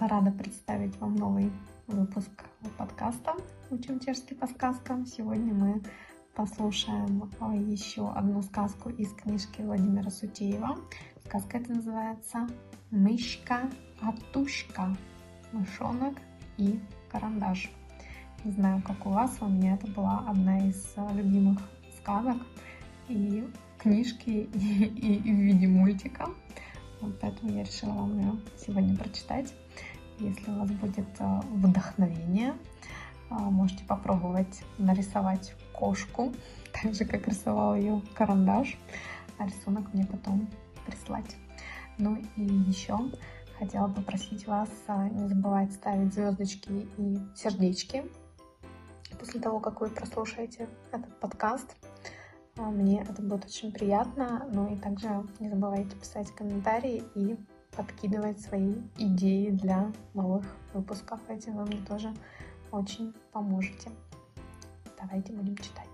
Рада представить вам новый выпуск подкаста «Учим чешский по сказкам». Сегодня мы послушаем а, еще одну сказку из книжки Владимира Сутеева. Сказка эта называется «Мышка Атушка. Мышонок и карандаш». Не знаю, как у вас, у меня это была одна из а, любимых сказок и книжки, и, и, и в виде мультика. Вот поэтому я решила вам ее сегодня прочитать. Если у вас будет а, вдохновение, а, можете попробовать нарисовать кошку, так же, как рисовал ее карандаш, а рисунок мне потом прислать. Ну и еще хотела попросить вас а, не забывать ставить звездочки и сердечки после того, как вы прослушаете этот подкаст. Мне это будет очень приятно. Ну и также не забывайте писать комментарии и подкидывать свои идеи для новых выпусков. Этим вы мне тоже очень поможете. Давайте будем читать.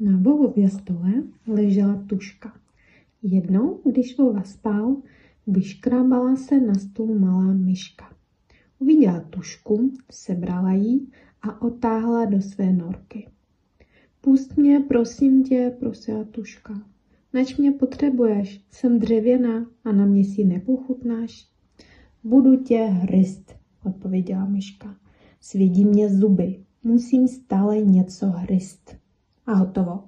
Na Vovově stole ležela tuška. Jednou, když Vova spal, vyškrábala se na stůl malá myška. Uviděla tušku, sebrala ji a otáhla do své norky. Pust mě, prosím tě, prosila tuška. Nač mě potřebuješ, jsem dřevěná a na mě si nepochutnáš. Budu tě hryzt, odpověděla myška. Svědí mě zuby, musím stále něco hryzt. A hotovo.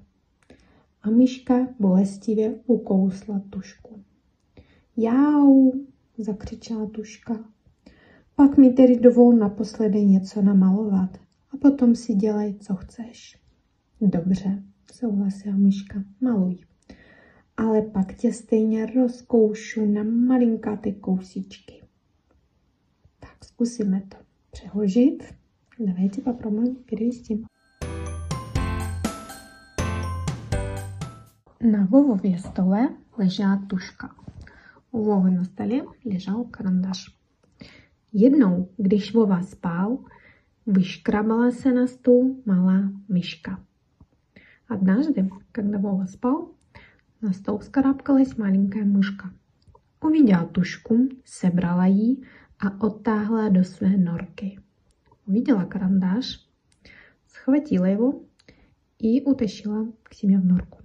A myška bolestivě ukousla tušku. Jau, zakřičela tuška. Pak mi tedy dovol naposledy něco namalovat a potom si dělej, co chceš. Dobře, souhlasila myška, maluj. Ale pak tě stejně rozkoušu na malinkáté kousíčky. Tak zkusíme to přeložit. Давайте попробуем перевести. На Вовове столе лежала тушка. У Вовы на столе лежал карандаш. Jednou, když Vova spal, vyškrabala se на стул малá myška. Однажды, когда Вова спал, на стол вскарабкалась маленькая мышка. Увидела тушку, sebрала ji a odtáhla do své norky. Увидела карандаш, схватила его и утащила к себе в норку.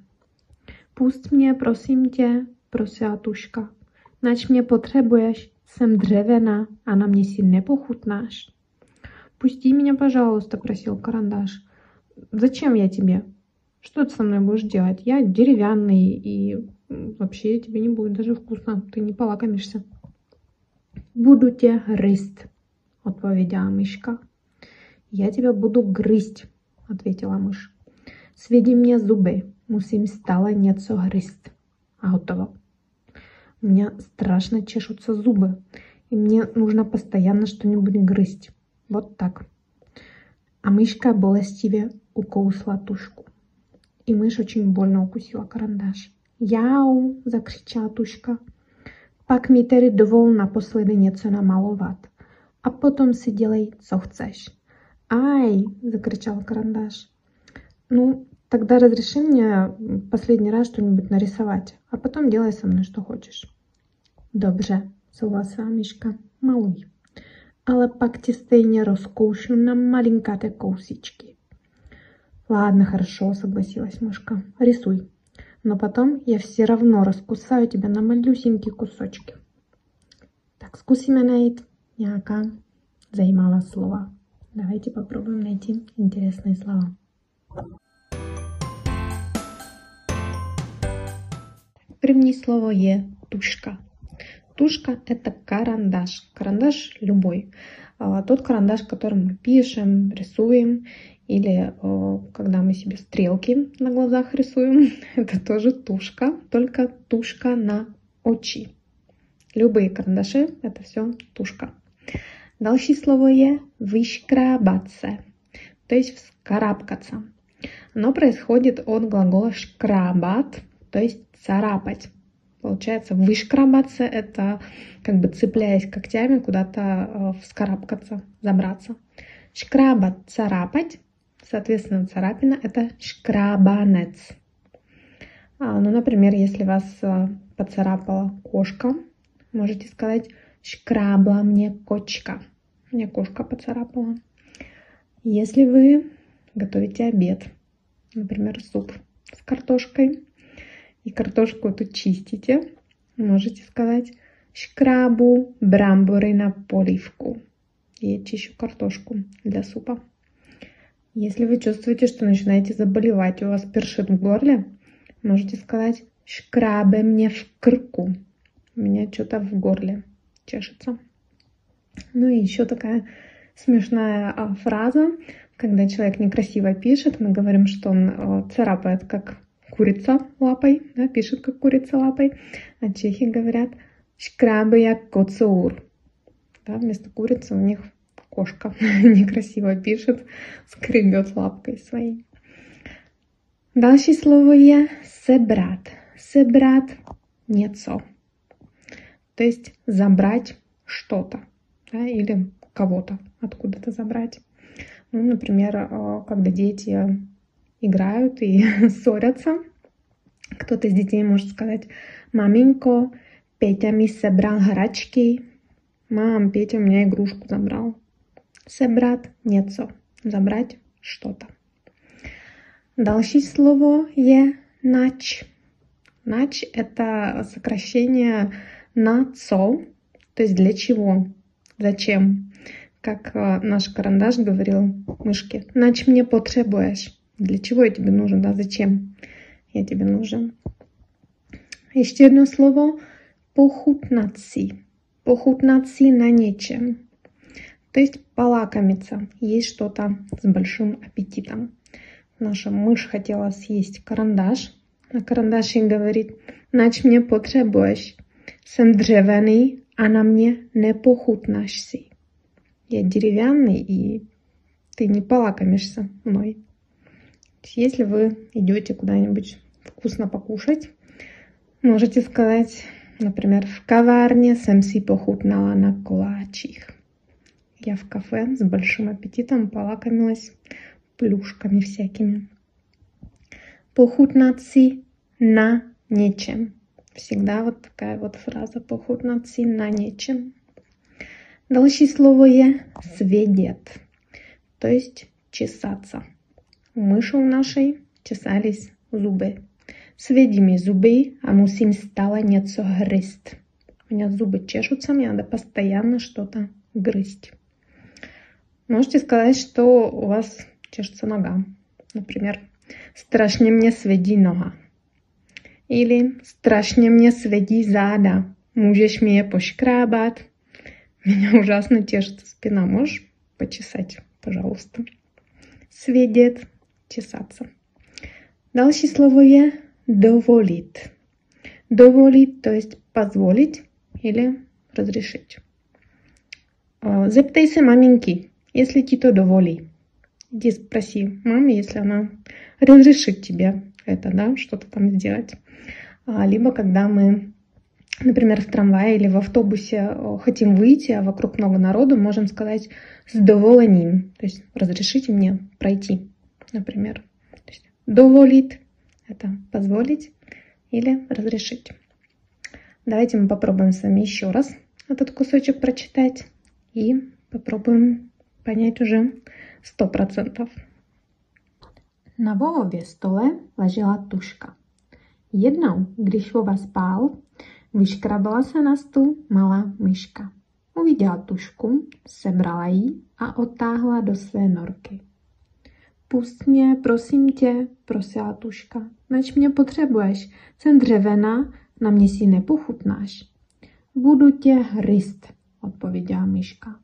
Пусть мне, prosím tě, prosila tuška, nač mě potřebuješ, jsem dřevěná a на мне si nepochutnáš. Пусти меня, пожалуйста, просил карандаш. Зачем я тебе? Что ты со мной будешь делать? Я деревянный, и вообще тебе не будет даже вкусно. Ты не полакомишься. Буду тебя грызть, odpowiedziała myszka. Я тебя буду грызть, ответила мышь. Сведи мне зубы, musím stále něco грызть. А готово. У меня страшно чешутся зубы, и мне нужно постоянно что-нибудь грызть. Вот так. А мышка болестиве укусила тушку. И мышь очень больно укусила карандаш. Яу! закричала тушка. Pak mi tedy dovol naposledy něco namalovat. A potom si dělej, co chceš. Ай! закричал карандаш. Ну, тогда разреши мне последний раз что-нибудь нарисовать, а потом делай со мной, что хочешь. Добре, согласила мишка, малуй. Але пак ті стейні розкушу на маленькате коусички. Ладно, хорошо, согласилась мышка. Рисуй. Но потом я все равно раскусаю тебя на малюсенькие кусочки. Так, скусíme najít nějaká zajímavá slova. Давайте попробуем найти интересные слова. První slovo je тушка. Тушка – это карандаш. Карандаш любой. Тот карандаш, которым мы пишем, рисуем, или когда мы себе стрелки на глазах рисуем, это тоже тушка, только тушка на очи. Любые карандаши – это все тушка. Další slovo je vyškrábat то есть вскарабкаться. Оно происходит от глагола шкрабат, то есть царапать. Получается, вышкрабаться – это как бы цепляясь когтями куда-то вскарабкаться, забраться. Шкрабат – царапать, соответственно, царапина – это шкрабанец. А, ну, например, если вас а, поцарапала кошка, можете сказать «шкрабла мне кочка». Мне кошка поцарапала. Если вы готовите обед, например, суп с картошкой, и картошку эту чистите, можете сказать «шкрабу брамбуры на поливку». Я чищу картошку для супа. Если вы чувствуете, что начинаете заболевать, у вас першит в горле, можете сказать «шкрабе мне в крыку». У меня что-то в горле чешется. Ну и еще такая смешная а, фраза, когда человек некрасиво пишет, мы говорим, что он а, царапает как курица лапой, да, пишет как курица лапой, а чехи говорят «шкрабе як коцаур». Да, вместо курицы у них кошка некрасиво пишет, скребет лапкой своей. Další slovo je sebrat. Sebrat něco. То есть забрать что-то да, или кого-то откуда-то забрать. Ну, например, э, когда дети играют и ссорятся, кто-то из детей может сказать «Маменько, Петя ми собрал грачки». «Мам, Петя у меня игрушку забрал». Sebrat něco. Забрать что-то. Další слово je нач. Нач – это сокращение на co, то есть для чего, зачем. Как наш карандаш говорил мышке, нач мне потребуешь. Для чего я тебе нужен, да, зачем я тебе нужен. Slovo pochutnat si. Pochutnat si на нечем. То есть полакомиться, есть что-то с большим аппетитом. Наша мышь хотела съесть карандаш, а карандаш ей говорит, нач мне потребуешь. Jsem dřevěný а на мне не похутнашься. Я деревянный, и ты не полакомишься мной. Если вы идете куда-нибудь вкусно покушать, можете сказать, например, в каварне jsem si pochutnala на koláčích. Я в кафе с большим аппетитом полакомилась плюшками всякими. Похутнаться на нечем. Всегда вот такая вот фраза похутнаться на нечем. Дальше слово е сведет, то есть чесаться. Мыши у нашей чесались зубы. Сведи мне зубы, а мусим стало něco грызть. У меня зубы чешутся, мне надо постоянно что-то грызть. Можете сказать, что у вас чешется нога. Например, страшně мне сведи нога. Или страшně мне сведи záda. Můžeš мне пошкрабать? Меня ужасно чешется спина. Можешь почесать, пожалуйста? Сведет, чесаться. Дальше слово je доволит. Доволит, то есть позволить или разрешить. Зептайся маменьки, если ти то доволи. Иди спроси мамы, если она разрешит тебе это, да, что-то там сделать. А, либо когда мы, например, в трамвае или в автобусе хотим выйти, а вокруг много народу, можем сказать с доволением, то есть разрешите мне пройти, например. То есть доволит – это позволить или разрешить. Давайте мы попробуем с вами еще раз этот кусочек прочитать и попробуем понять уже сто процентов. Na Vovově stole ležela tuška. Jednou, když Vova spál, vyškrabala se na stůl malá myška. Uviděla tušku, sebrala ji a odtáhla do své norky. Pust mě, prosím tě, prosila tuška. Nač mě potřebuješ, jsem dřevěná, na mě si nepochutnáš. Budu tě hryst, odpověděla myška.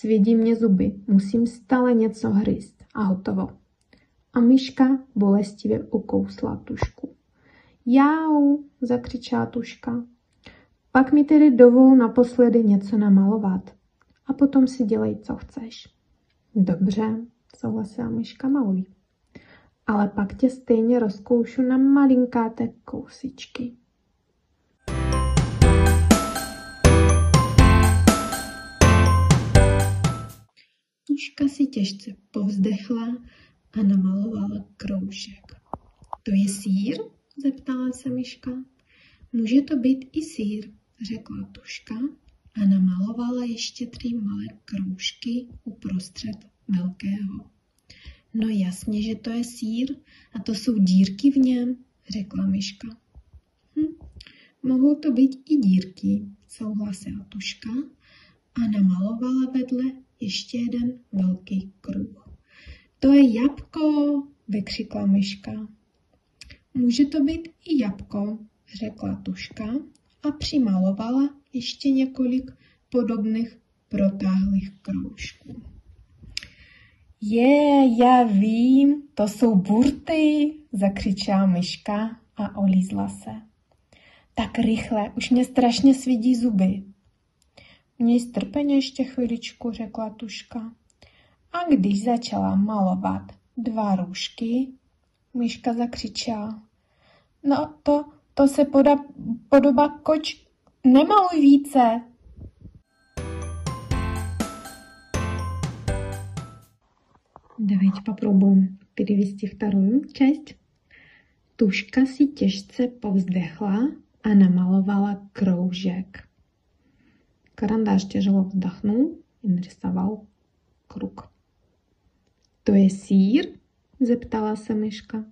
Svědí mě zuby, musím stále něco hryzt. A hotovo. A myška bolestivě ukousla tušku. Jau, zakřičela tuška. Pak mi tedy dovol naposledy něco namalovat. A potom si dělej, co chceš. Dobře, souhlasila myška maluj. Ale pak tě stejně rozkoušu na malinkáté kousičky. Tuška si těžce povzdechla a namalovala kroužek. To je sír? zeptala se myška. Může to být i sír, řekla tuška a namalovala ještě tři malé kroužky uprostřed velkého. No jasně, že to je sír a to jsou dírky v něm, řekla myška. Hm, mohou to být i dírky, souhlasila tuška a namalovala vedle ještě jeden velký kruh. To je jabko, vykřikla myška. Může to být i jabko, řekla tuška a přimalovala ještě několik podobných protáhlých kroužků. Je, já vím, to jsou burty, zakřičela myška a olízla se. Tak rychle, už mě strašně svidí zuby. Měj strpeně ještě chviličku, řekla tuška. A když začala malovat dva růžky, myška zakřičela. No to, to se poda, podobá koč, nemaluj více. Давайте попробуем перевести вторую часть. Тушка си těžce povzdechla a namalovala kroužek. Карандаш тяжело вздохнул и нарисовал круг. «То je сыр?» – зептала се мышка.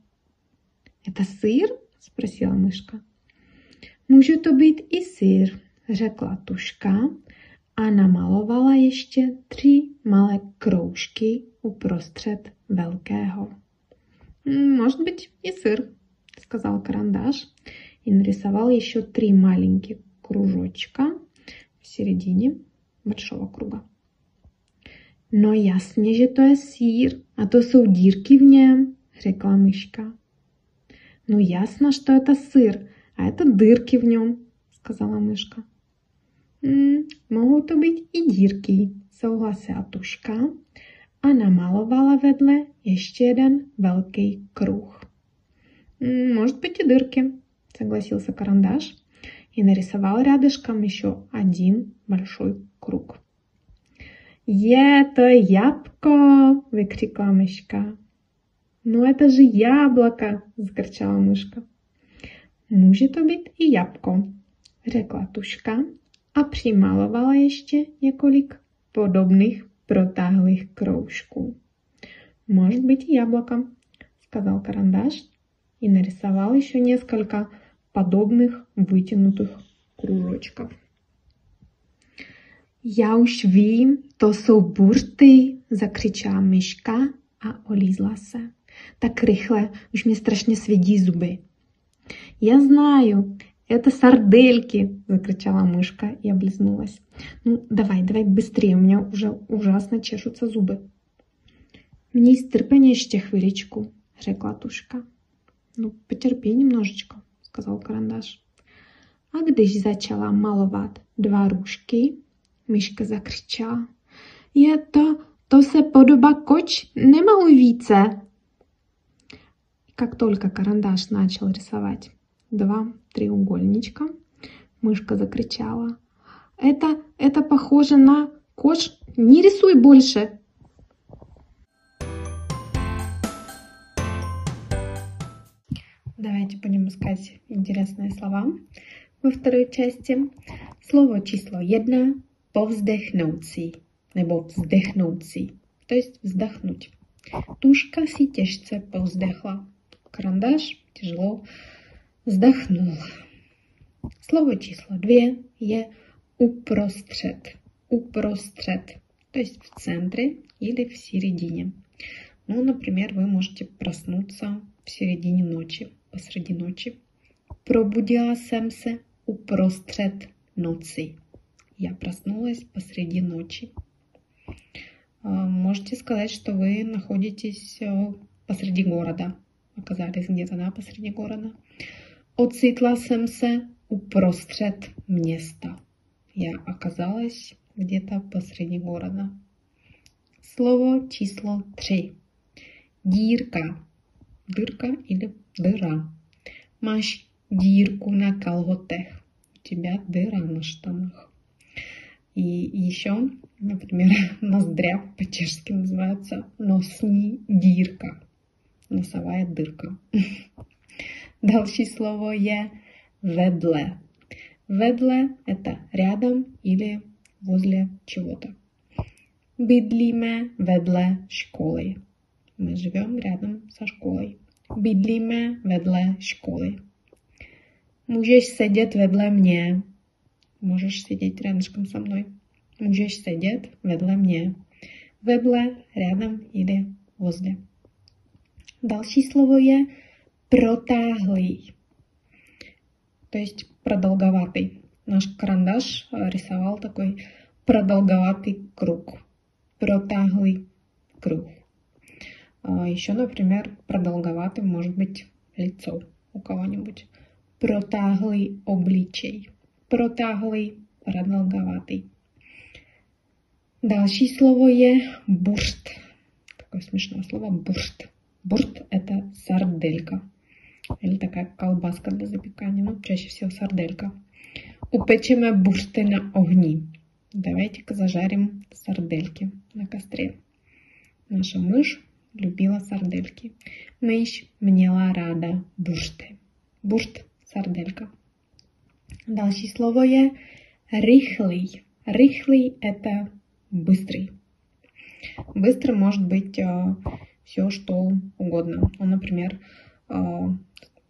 «Это сыр?» – спросила мышка. «Může to být i sýr», řekla tuška a namalovala ještě tři malé kroužky uprostřed velkého. «Может быть и сыр», – сказал карандаш и нарисовал еще три маленьких кружочка середине большого круга. No jasně, že to je sír a to jsou dírky v něm, řekla myška. No jasно, что это сыр, а это дырки в нем, сказала мышка. М, mohou to být i dírky, souhlasila tuška a namalovala vedle ještě jeden velký kruh. М, может быть и дырки, согласился карандаш и нарисовал рядышком еще один большой круг. «Е, то ябко!» – выкрикла мышка. «Ну это же яблоко!» – закричала мышка. «Může to být i jabko», řekla tuška a přimalovala ještě několik podobných protáhlých kroužků. «Может быть и яблоко», – сказал карандаш и нарисовал еще несколько подобных вытянутых кружочков. Už vím, to jsou burty, zakřičela myška a olízla se. Tak rychle, už mě strašně svědí zuby. Я знаю, это сардельки, закричала мышка и облизнулась. Ну, давай, давай быстрее, у меня уже ужасно чешутся зубы. Мне терпение еще хвилечку, řekla tuška. Ну, потерпи немножечко, сказал карандаш. А když začala malovat dva růžky, myška zakřičela. Je to, to se podobá koč, nemaluj více. Как только карандаш начал рисовать два треугольничка, мышка закричала. Это, это похоже на кош, не рисуй больше. Давайте будем искать интересные слова во второй части. Слово число 1 povzdechnoucí nebo vzdechnoucí, to есть вздохнуть. Тушка си těžce povzdechla. Карандаш тяжело вздохнул. Слово число две je uprostřed. Uprostřed, то есть в центре или в середине. Ну, например, вы можете проснуться в середине ночи, посреди ночи. Пробудила jsem se uprostřed noci. Я проснулась посреди ночи. Можете сказать, что вы находитесь посреди города. Оказались где-то, да, посреди города. Ocitla jsem se uprostřed města. Я оказалась где-то посреди города. Слово число три. Дírka. Дырка или дыра. Máš дírку на колготech. У тебя дыра на штанах. И еще, например, ноздря по-чешски называется носни дирка. Носовая дырка. Další slovo je vedle. Vedle – это рядом или возле чего-то. Bydlíme vedle školy. Мы живем рядом со школой. Bydlíme vedle školy. Můžeš sedět vedle mě. Můžeš sedět рядышком со мной. Můžeš sedět vedle mě. Vedle, рядом или возле. Další slovo je protáhlý. То есть продолговатый. Наш карандаш рисовал такой продолговатый круг. Протаглый круг. Еще, например, продолговатым может быть лицо у кого-нибудь. Протаглый обличей. Протаглый, продолговатый. Další slovo je burst. Такое смешное слово бурст. Бурст – это сарделька. Или такая колбаска для запекания. Ну, чаще всего сарделька. Упечeme бурсты на огни. Давайте-ка зажарим сардельки на костре. Наша мышь любила сардельки. Мышь měla ráda буршty. Буршт – сарделька. Další slovo je rychlý. Rychlý – это быстрый. Быстро может быть э, все, что угодно. Ну, например, э,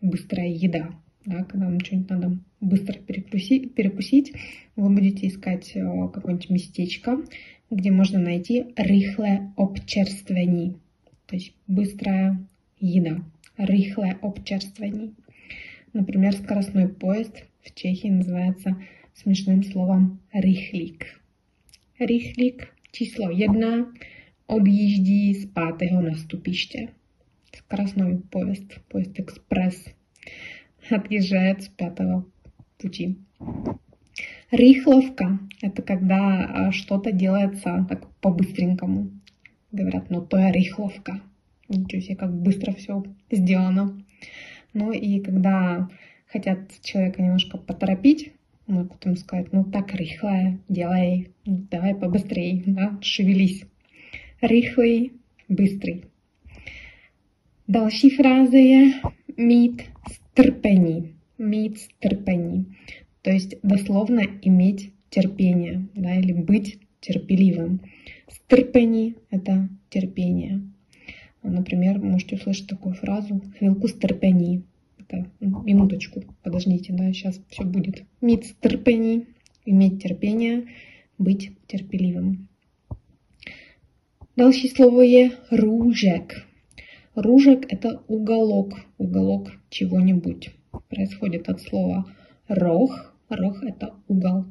быстрая еда. Да, когда вам что-нибудь надо быстро перекусить, перекусить, вы будете искать э, какое-нибудь местечко, где можно найти рыхлое обчерствование. То есть быстрая еда. Рыхлое обчерствование. Например, скоростной поезд в Чехии называется смешным словом рыхлик. Rychlík číslo jedna odjíždí z pátého nastupiště. Красной поезд, поезд экспресс. Отъезжает с пятого пути. Рихловка – это когда что-то делается так по-быстренькому. Говорят, ну то я рихловка. Ничего себе, как быстро все сделано. Ну и когда хотят человека немножко поторопить, ну, потом сказать, ну так рыхлая, делай, давай побыстрее, да, шевелись. Рыхлый, быстрый. Další je mít strpení. Mít strpení. То есть дословно иметь терпение, да, или быть терпеливым. Стерпени – это терпение. Например, можете услышать такую фразу «хвилку стерпени», это минуточку, подождите, да, сейчас все будет. Мид терпений, иметь терпение, быть терпеливым. Дальше слово е ружек. Ружек – это уголок, уголок чего-нибудь. Происходит от слова рог. Рог – это угол.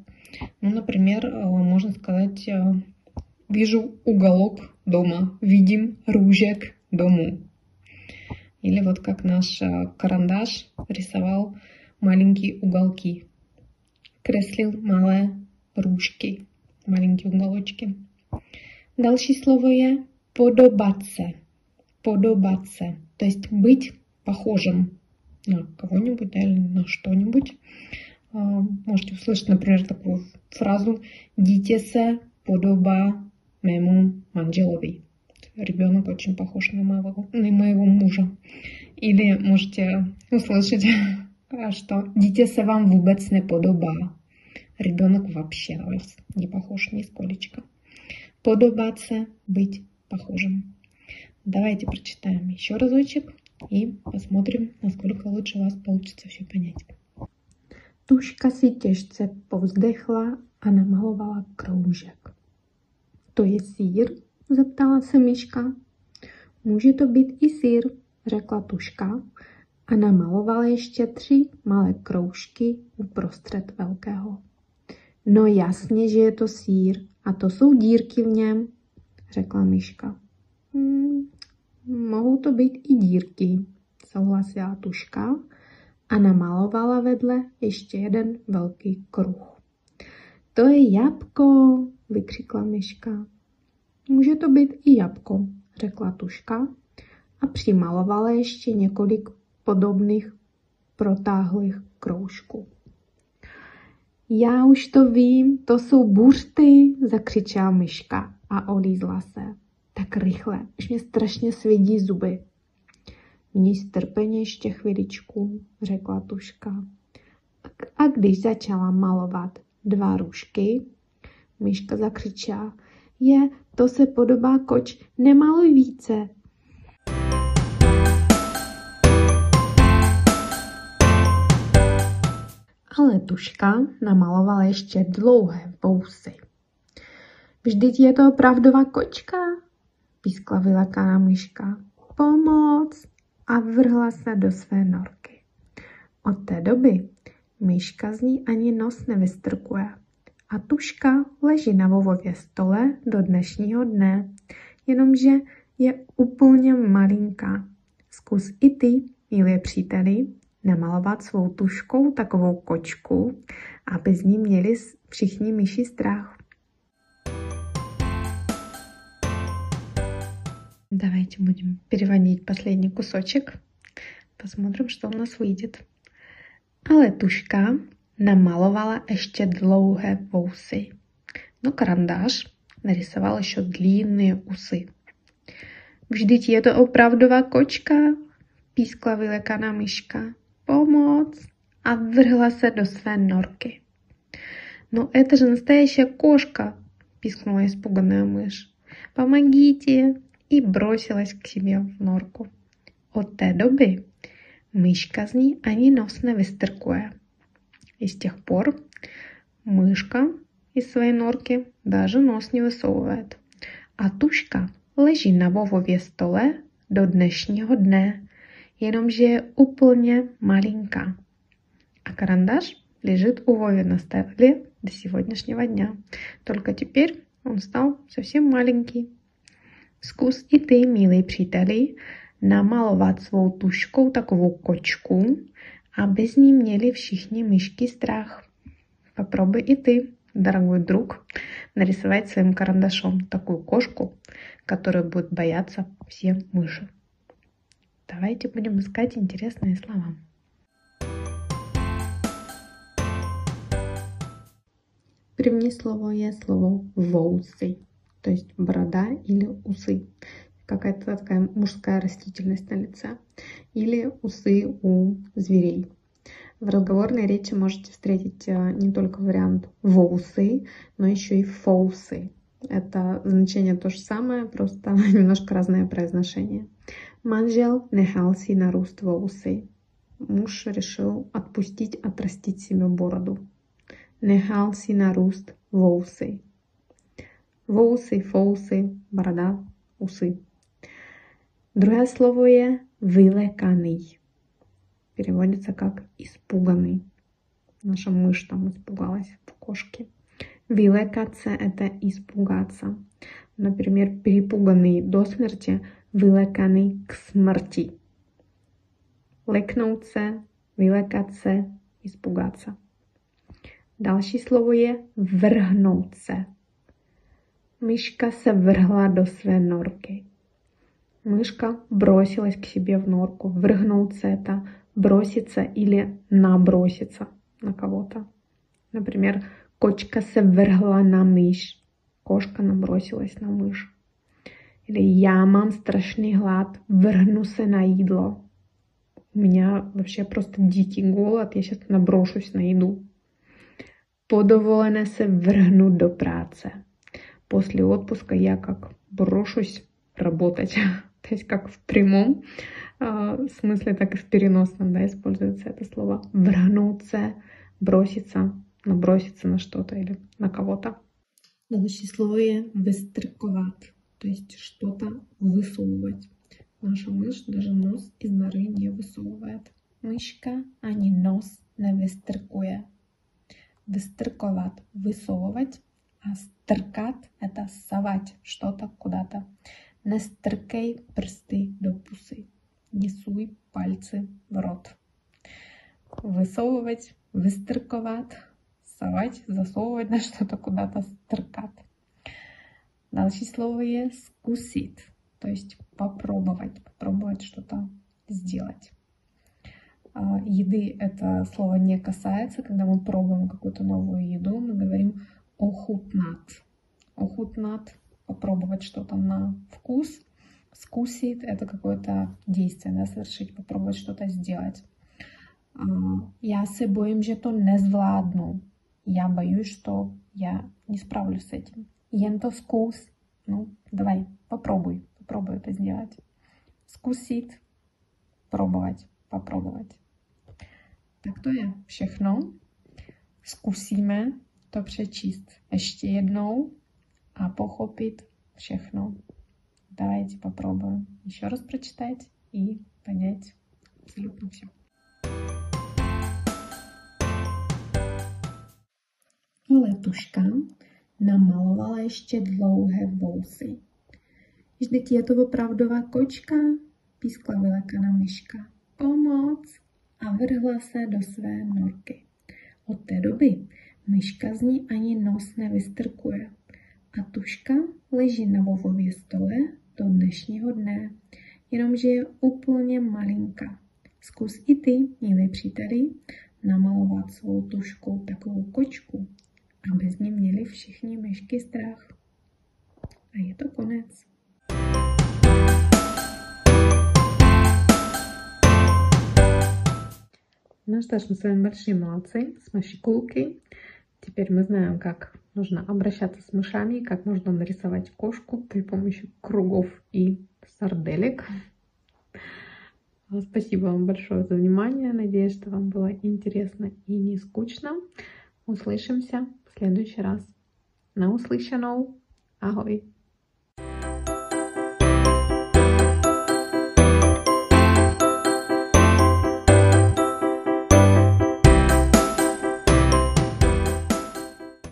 Ну, например, э, можно сказать, э, вижу уголок дома, видим ружек дому. Или вот как наш э, карандаш рисовал маленькие уголки. Креслил малые ручки, маленькие уголочки. Дальше слово я подобаться. Подобаться. То есть быть похожим на кого-нибудь или на что-нибудь. Можете услышать, например, такую фразу «Дитя се подоба моему манжелови» ребенок очень похож на моего, на моего мужа. Или можете услышать, что дитя се вам vůbec неподобá. Ребенок вообще на вас не похож нисколечко. Подобаться, быть похожим. Давайте прочитаем еще разочек и посмотрим, насколько лучше у вас получится все понять. Tuška si těžce povzdechla a namalovala kroužek. To je sír, zeptala se myška. Může to být i sír, řekla tuška a namalovala ještě tři malé kroužky uprostřed velkého. No jasně, že je to sír a to jsou dírky v něm, řekla myška. Hmm, mohou to být i dírky, souhlasila tuška a namalovala vedle ještě jeden velký kruh. To je jabko, vykřikla myška. Může to být i jabko, řekla tuška a přimalovala ještě několik podobných protáhlých kroužků. Já už to vím, to jsou buřty, zakřičela myška a olízla se. Tak rychle, už mě strašně svědí zuby. Strpení ještě chviličku, řekla tuška. A když začala malovat dva růžky, myška zakřičela, je, to se podobá koč, nemaluj více. Ale tuška namalovala ještě dlouhé vousy. Vždyť je to opravdová kočka, pískla vylekaná myška. Pomoc! A vrhla se do své norky. Od té doby myška z ní ani nos nevystrkuje. A tuška leží na vovově stole do dnešního dne, jenomže je úplně malinká. Zkus i ty, milí příteli, namalovat svou tuškou takovou kočku, aby z ní měli všichni myši strach. Давайте будем переводить последний кусочек. Посмотрим, что у нас выйдет. Ale tuška namalovala ještě dlouhé vousy. No karandáš narysoval ještě длинные je to opravdová kočka, pískla vylekaná myška. Pomoc! A vrhla se do své norky. Но это же настоящая кошка, пискнула испуганная мышь. Помогите! И бросилась к себе в норку. От té doby myška z ní ani nos nevysтркує. И с тех пор мышка из своей норки даже нос не высовывает. А тушка leží na Vovově stole do dnešního dne, jenomže je úplně malinká. А карандаш лежит у Вови на столе до сегодняшнего дня. Только теперь он стал совсем маленький. Zkus i ty, milí příteli, namalovat svou tuškou takovou kočku, aby z ní měli všichni myšky strach. Попробуй и ты, дорогой друг, нарисовать своим карандашом такую кошку, которая будет бояться все мыши. Давайте будем искать интересные слова. První slovo je slovo vousy то есть борода или усы. Какая-то такая мужская растительность на лице. Или усы у зверей. В разговорной речи можете встретить э, не только вариант воусы, но еще и фоусы. Это значение то же самое, просто немножко разное произношение. Манжел нехалси на руст воусы. Муж решил отпустить, отрастить себе бороду. Нехалси на руст воусы. Vousy, fousy, bорода, усы. Другое слово je вылekаный. Переводится как испуганный. Наша мышь там испугалась в кошке. Вилекаться – это испугаться. Например, перепуганный до смерти, вилеканый к смерти. Лекнуться, вилекаться, испугаться. Další slovo je vrhnout se. Мышка se do své norky. Мышка бросилась к себе в норку. Врыгнуться это броситься или наброситься на кого-то. Например, кочка вргла на мышь. Кошка набросилась на мышь. Или я мам страшный глад, вргну се на едло. У меня вообще просто дикий голод, я сейчас наброшусь на еду. Подоволене се вргнуть до праce после отпуска я как брошусь работать. То есть как в прямом э, смысле, так и в переносном да, используется это слово. Врагнуться, броситься, наброситься на что-то или на кого-то. Следующее слово выстрковать, то есть что-то высовывать. Наша мышь даже нос из норы не высовывает. Мышка они нос не выстркує. Выстрковать, высовывать стркат – это совать что-то куда-то. Не стркай пrsty до пусы. Не суй пальцы в рот. Высовывать, выстрковать, совать, засовывать на что-то куда-то, стркат. Дальше слово je скусит, то есть попробовать, попробовать что-то сделать. А, еды это слово не касается, когда мы пробуем какую-то новую еду, мы говорим охутнат. Охутнат – попробовать что-то на вкус. скусит, это какое-то действие, да, совершить, попробовать что-то сделать. А, я се боим, že to nezvládnu. Я боюсь, что я не справлюсь с этим. Jen to zkus. Ну, давай, попробуй, попробуй это сделать. Скусит, пробовать, попробовать. Tak to je všechno. Zkusíme to přečíst ještě jednou a pochopit všechno. Давайте попробуем еще раз прочитать и понять абсолютно все. Letuška namalovala ještě dlouhé vousy. Vždyť je to opravdová kočka, pískla vylekaná myška. Pomoc! A vrhla se do své norky. Od té doby Myška z ní ani nos nevystrkuje. A tuška leží na vovově stole do dnešního dne, jenomže je úplně malinka. Zkus i ty, milí příteli, namalovat svou tušku takovou kočku, aby z ní měli všichni myšky strach. A je to konec. Nazdar, jsme byli malší malci, jsme šikulky. Теперь мы знаем, как нужно обращаться с мышами, как можно нарисовать кошку при помощи кругов и сарделек. Спасибо вам большое за внимание. Надеюсь, что вам было интересно и не скучно. Услышимся в следующий раз. На услышанnou. Ahoj.